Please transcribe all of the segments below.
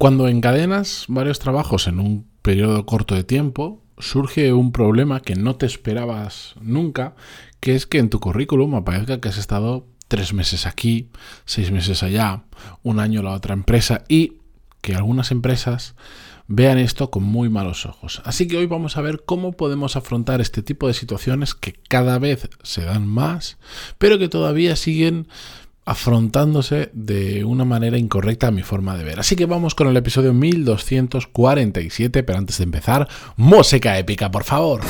Cuando encadenas varios trabajos en un periodo corto de tiempo, surge un problema que no te esperabas nunca, que es que en tu currículum aparezca que has estado tres meses aquí, seis meses allá, un año en la otra empresa y que algunas empresas vean esto con muy malos ojos. Así que hoy vamos a ver cómo podemos afrontar este tipo de situaciones que cada vez se dan más, pero que todavía siguen afrontándose de una manera incorrecta a mi forma de ver. Así que vamos con el episodio 1247, pero antes de empezar, música épica, por favor.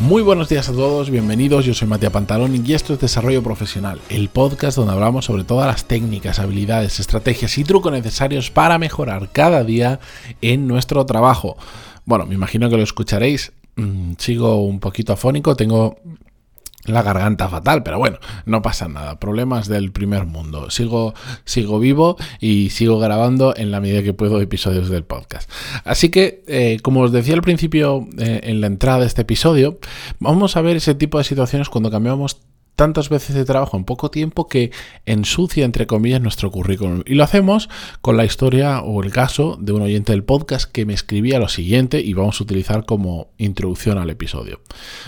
Muy buenos días a todos, bienvenidos, yo soy Matías Pantalón y esto es Desarrollo Profesional, el podcast donde hablamos sobre todas las técnicas, habilidades, estrategias y trucos necesarios para mejorar cada día en nuestro trabajo. Bueno, me imagino que lo escucharéis, mm, sigo un poquito afónico, tengo la garganta fatal, pero bueno, no pasa nada, problemas del primer mundo. Sigo, sigo vivo y sigo grabando en la medida que puedo episodios del podcast. Así que, eh, como os decía al principio eh, en la entrada de este episodio, vamos a ver ese tipo de situaciones cuando cambiamos tantas veces de trabajo en poco tiempo que ensucia, entre comillas, nuestro currículum. Y lo hacemos con la historia o el caso de un oyente del podcast que me escribía lo siguiente y vamos a utilizar como introducción al episodio.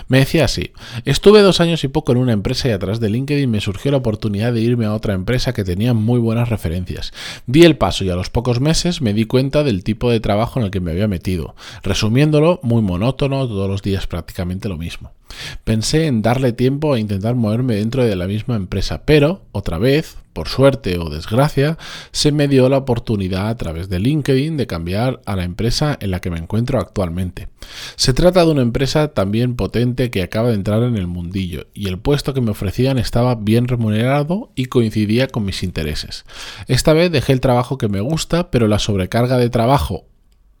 Me decía así, estuve dos años y poco en una empresa y atrás de LinkedIn me surgió la oportunidad de irme a otra empresa que tenía muy buenas referencias. Di el paso y a los pocos meses me di cuenta del tipo de trabajo en el que me había metido. Resumiéndolo, muy monótono, todos los días prácticamente lo mismo. Pensé en darle tiempo a intentar moverme dentro de la misma empresa, pero, otra vez, por suerte o desgracia, se me dio la oportunidad a través de LinkedIn de cambiar a la empresa en la que me encuentro actualmente. Se trata de una empresa también potente que acaba de entrar en el mundillo y el puesto que me ofrecían estaba bien remunerado y coincidía con mis intereses. Esta vez dejé el trabajo que me gusta, pero la sobrecarga de trabajo,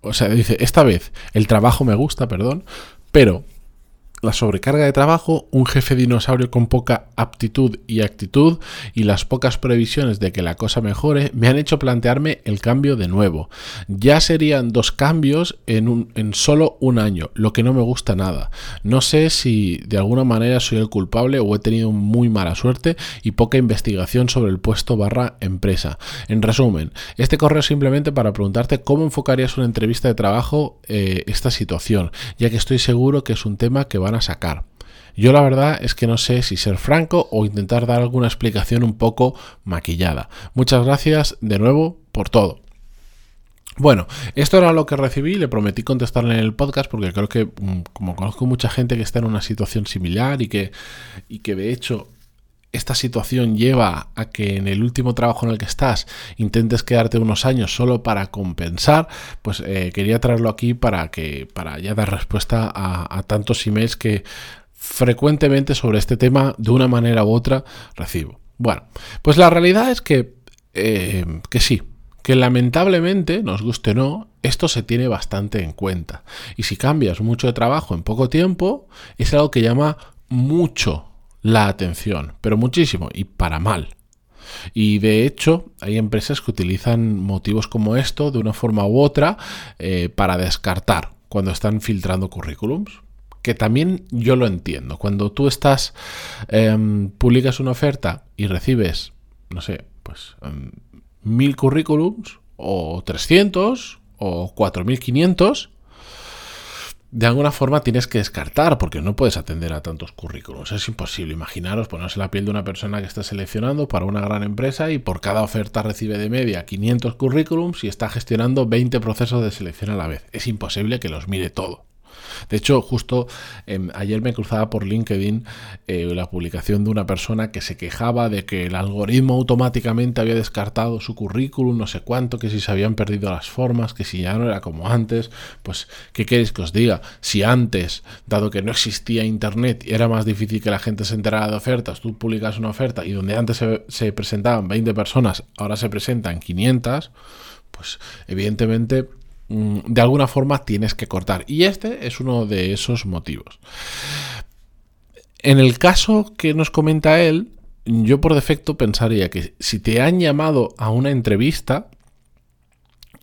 o sea, dice, esta vez el trabajo me gusta, perdón, pero la sobrecarga de trabajo, un jefe dinosaurio con poca aptitud y actitud y las pocas previsiones de que la cosa mejore me han hecho plantearme el cambio de nuevo. Ya serían dos cambios en, un, en solo un año, lo que no me gusta nada. No sé si de alguna manera soy el culpable o he tenido muy mala suerte y poca investigación sobre el puesto barra empresa. En resumen, este correo simplemente para preguntarte cómo enfocarías una entrevista de trabajo eh, esta situación, ya que estoy seguro que es un tema que va a sacar. Yo la verdad es que no sé si ser franco o intentar dar alguna explicación un poco maquillada. Muchas gracias de nuevo por todo. Bueno, esto era lo que recibí, le prometí contestarle en el podcast porque creo que mm, como conozco mucha gente que está en una situación similar y que, y que de hecho esta situación lleva a que en el último trabajo en el que estás intentes quedarte unos años solo para compensar, pues eh, quería traerlo aquí para que para ya dar respuesta a, tantos emails que frecuentemente sobre este tema de una manera u otra recibo. Bueno, pues la realidad es que, eh, que sí, que lamentablemente, nos guste o no, esto se tiene bastante en cuenta. Y si cambias mucho de trabajo en poco tiempo, es algo que llama mucho la atención, pero muchísimo y para mal. Y de hecho, hay empresas que utilizan motivos como esto de una forma u otra eh, para descartar cuando están filtrando currículums. Que también yo lo entiendo. Cuando tú estás, em, publicas una oferta y recibes, no sé, pues em, mil currículums o 300 o 4500, de alguna forma tienes que descartar, porque no puedes atender a tantos currículos. Es imposible. Imaginaros ponerse la piel de una persona que está seleccionando para una gran empresa y por cada oferta recibe de media 500 currículums y está gestionando 20 procesos de selección a la vez. Es imposible que los mire todo. De hecho, justo em, ayer me cruzaba por LinkedIn eh, la publicación de una persona que se quejaba de que el algoritmo automáticamente había descartado su currículum, no sé cuánto, que si se habían perdido las formas, que si ya no era como antes. Pues, ¿qué queréis que os diga? Si antes, dado que no existía Internet, era más difícil que la gente se enterara de ofertas, tú publicas una oferta y donde antes se, se presentaban 20 personas, ahora se presentan 500, pues evidentemente de alguna forma tienes que cortar. Y este es uno de esos motivos. En el caso que nos comenta él, yo por defecto pensaría que si te han llamado a una entrevista,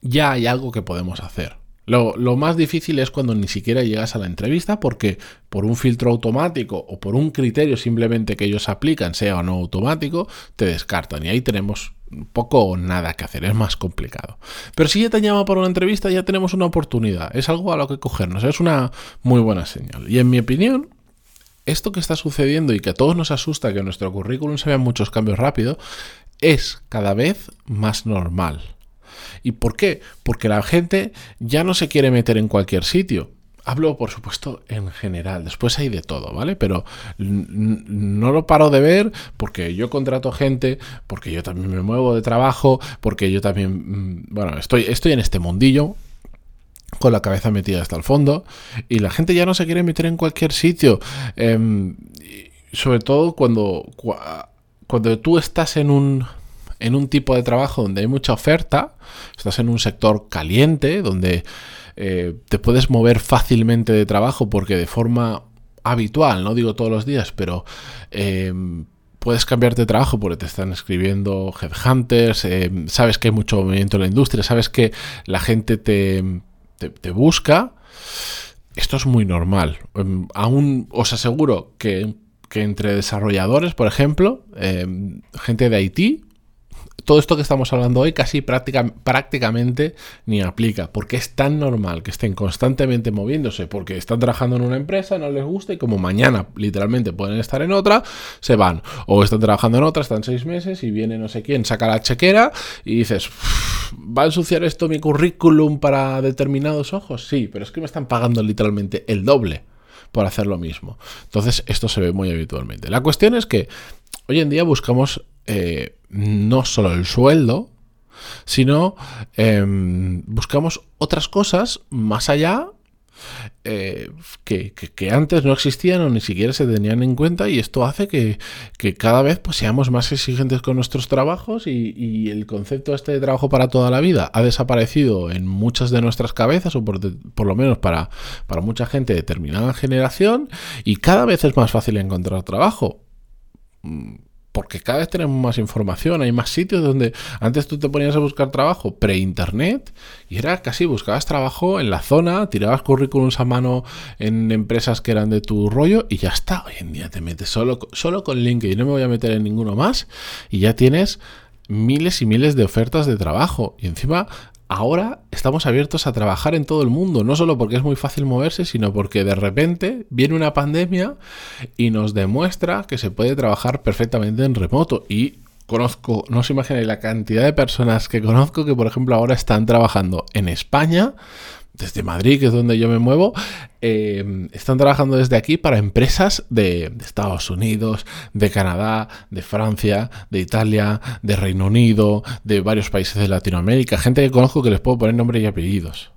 ya hay algo que podemos hacer. Lo, lo, más difícil es cuando ni siquiera llegas a la entrevista porque por un filtro automático o por un criterio simplemente que ellos aplican, sea o no automático, te descartan. Y ahí tenemos poco o nada que hacer, es más complicado. Pero si ya te llama por una entrevista, ya tenemos una oportunidad, es algo a lo que cogernos, es una muy buena señal. Y en mi opinión, esto que está sucediendo y que a todos nos asusta que en nuestro currículum se vean muchos cambios rápido, es cada vez más normal. ¿Y por qué? Porque la gente ya no se quiere meter en cualquier sitio. Hablo, por supuesto, en general. Después hay de todo, ¿vale? Pero no lo paro de ver porque yo contrato gente, porque yo también me muevo de trabajo, porque yo también, mm, bueno, estoy, estoy en este mundillo con la cabeza metida hasta el fondo y la gente ya no se quiere meter en cualquier sitio. Em, sobre todo cuando, cuando tú estás en un, en un tipo de trabajo donde hay mucha oferta, estás en un sector caliente, donde eh, te puedes mover fácilmente de trabajo porque de forma habitual, no digo todos los días, pero eh, puedes cambiarte de trabajo porque te están escribiendo headhunters, eh, sabes que hay mucho movimiento en la industria, sabes que la gente te, te, busca. Esto es muy normal. Em, aún os aseguro que, que entre desarrolladores, por ejemplo, gente de Haití, todo esto que estamos hablando hoy casi prácticamente ni aplica, porque es tan normal que estén constantemente moviéndose, porque están trabajando en una empresa, no les gusta y como mañana literalmente pueden estar en otra, se van. O están trabajando en otra, están seis meses y viene no sé quién, saca la chequera y dices, ¿va a ensuciar esto mi currículum para determinados ojos? Sí, pero es que me están pagando literalmente el doble por hacer lo mismo. Entonces esto se ve muy habitualmente. La cuestión es que hoy en día buscamos eh, no solo el sueldo, sino em, buscamos otras cosas más allá eh, que, antes no existían o ni siquiera se tenían en cuenta y esto hace que, cada vez pues, seamos más exigentes con nuestros trabajos y, el concepto este de trabajo para toda la vida ha desaparecido en muchas de nuestras cabezas o por, lo menos para, para mucha gente de determinada generación y cada vez es más fácil encontrar trabajo porque cada vez tenemos más información, hay más sitios donde antes tú te ponías a buscar trabajo pre-internet y era casi buscabas trabajo en la zona, tirabas currículums a mano en empresas que eran de tu rollo y ya está. Hoy en día te metes solo, solo con LinkedIn, no me voy a meter en ninguno más y ya tienes miles y miles de ofertas de trabajo y encima ahora estamos abiertos a trabajar en todo el mundo, no solo porque es muy fácil moverse, sino porque de repente viene una pandemia y nos demuestra que se puede trabajar perfectamente en remoto. Y conozco, no os imagináis la cantidad de personas que conozco que, por ejemplo, ahora están trabajando en España desde Madrid, que es donde yo me muevo, eh, están trabajando desde aquí para empresas de, Estados Unidos, de Canadá, de Francia, de Italia, de Reino Unido, de varios países de Latinoamérica, gente que conozco que les puedo poner nombre y apellidos.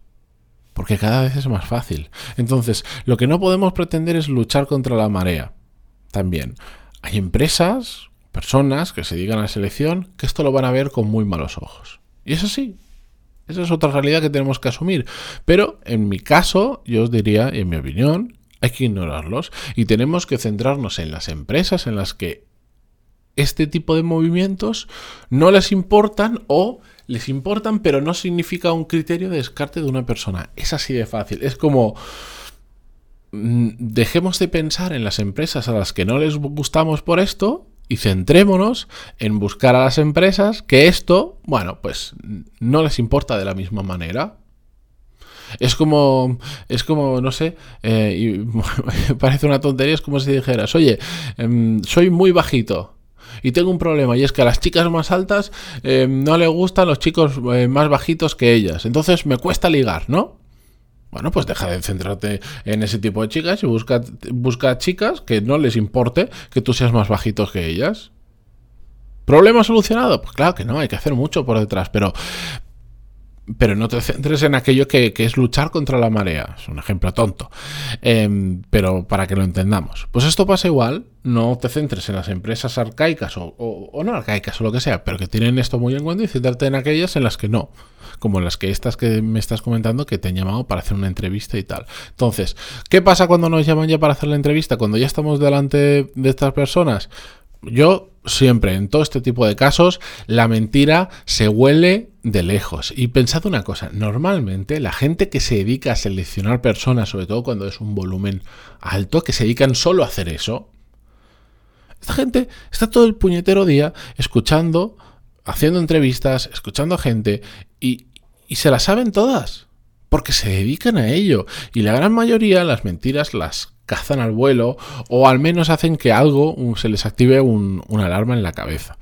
Porque cada vez es más fácil. Entonces, lo que no podemos pretender es luchar contra la marea. También, hay empresas, personas que se digan a la selección que esto lo van a ver con muy malos ojos. Y eso sí, esa es otra realidad que tenemos que asumir. Pero en mi caso, yo os diría, en mi opinión, hay que ignorarlos y tenemos que centrarnos en las empresas en las que este tipo de movimientos no les importan o les importan, pero no significa un criterio de descarte de una persona. Es así de fácil. Es como mm, dejemos de pensar en las empresas a las que no les gustamos por esto y centrémonos en buscar a las empresas que esto, bueno, pues no les importa de la misma manera. Es como, es como, no sé, eh, y parece una tontería, es como si dijeras, oye, em, soy muy bajito y tengo un problema y es que a las chicas más altas em, no le gustan los chicos eh, más bajitos que ellas, entonces me cuesta ligar, ¿no? Bueno, pues deja de centrarte en ese tipo de chicas y busca, busca chicas que no les importe que tú seas más bajito que ellas. ¿Problema solucionado? Pues claro que no, hay que hacer mucho por detrás, pero, pero no te centres en aquello que, es luchar contra la marea. Es un ejemplo tonto. Em, pero para que lo entendamos. Pues esto pasa igual. No te centres en las empresas arcaicas o, no arcaicas o lo que sea, pero que tienen esto muy en cuenta y centrarte en aquellas en las que no. Como las que estas que me estás comentando que te han llamado para hacer una entrevista y tal. Entonces, ¿qué pasa cuando nos llaman ya para hacer la entrevista? Cuando ya estamos delante de estas personas yo siempre, en todo este tipo de casos, la mentira se huele de lejos. Y pensad una cosa, normalmente la gente que se dedica a seleccionar personas, sobre todo cuando es un volumen alto, que se dedican solo a hacer eso, esta gente está todo el puñetero día escuchando, haciendo entrevistas, escuchando a gente y, y se las saben todas. Porque se dedican a ello. Y la gran mayoría las mentiras las cazan al vuelo o al menos hacen que algo se les active un, una alarma en la cabeza.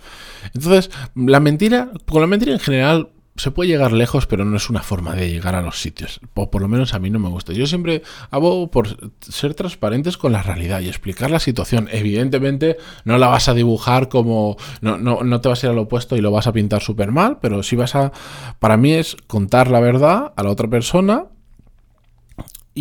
Entonces, la mentira, con la mentira en general se puede llegar lejos, pero no es una forma de llegar a los sitios. O por lo menos a mí no me gusta. Yo siempre hago por ser transparentes con la realidad y explicar la situación. Evidentemente no la vas a dibujar como... No, no, no te vas a ir al opuesto y lo vas a pintar súper mal, pero sí vas a... Para mí es contar la verdad a la otra persona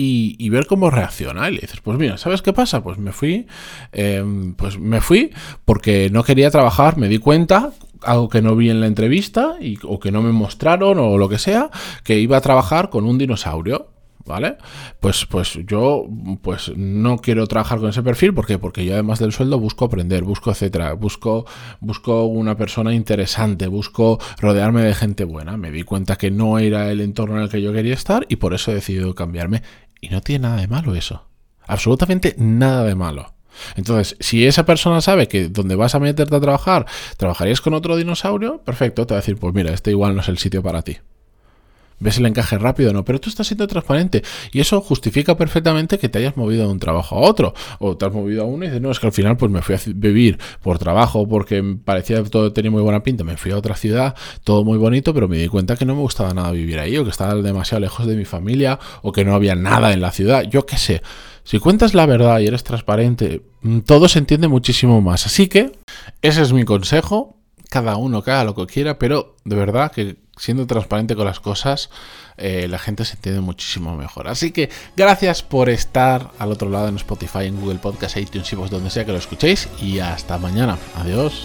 y, ver cómo reacciona. Y le dices, pues mira, ¿sabes qué pasa? Pues me fui, em, pues me fui porque no quería trabajar, me di cuenta, algo que no vi en la entrevista y, o que no me mostraron o lo que sea, que iba a trabajar con un dinosaurio. ¿vale? Pues, pues yo pues no quiero trabajar con ese perfil, ¿por qué? Porque yo además del sueldo busco aprender, busco etcétera, busco, busco una persona interesante, busco rodearme de gente buena. Me di cuenta que no era el entorno en el que yo quería estar y por eso he decidido cambiarme. Y no tiene nada de malo eso. Absolutamente nada de malo. Entonces, si esa persona sabe que donde vas a meterte a trabajar, trabajarías con otro dinosaurio, perfecto, te va a decir, pues mira, este igual no es el sitio para ti ves el encaje rápido o no, pero tú estás siendo transparente y eso justifica perfectamente que te hayas movido de un trabajo a otro o te has movido a uno y dices, no, es que al final pues me fui a vivir por trabajo porque parecía que todo tenía muy buena pinta, me fui a otra ciudad, todo muy bonito, pero me di cuenta que no me gustaba nada vivir ahí o que estaba demasiado lejos de mi familia o que no había nada en la ciudad, yo qué sé. Si cuentas la verdad y eres transparente, mm, todo se entiende muchísimo más. Así que ese es mi consejo. Cada uno que lo que quiera, pero de verdad que siendo transparente con las cosas, eh, la gente se entiende muchísimo mejor. Así que gracias por estar al otro lado en Spotify, en Google Podcast, iTunes y vos donde sea que lo escuchéis. Y hasta mañana. Adiós.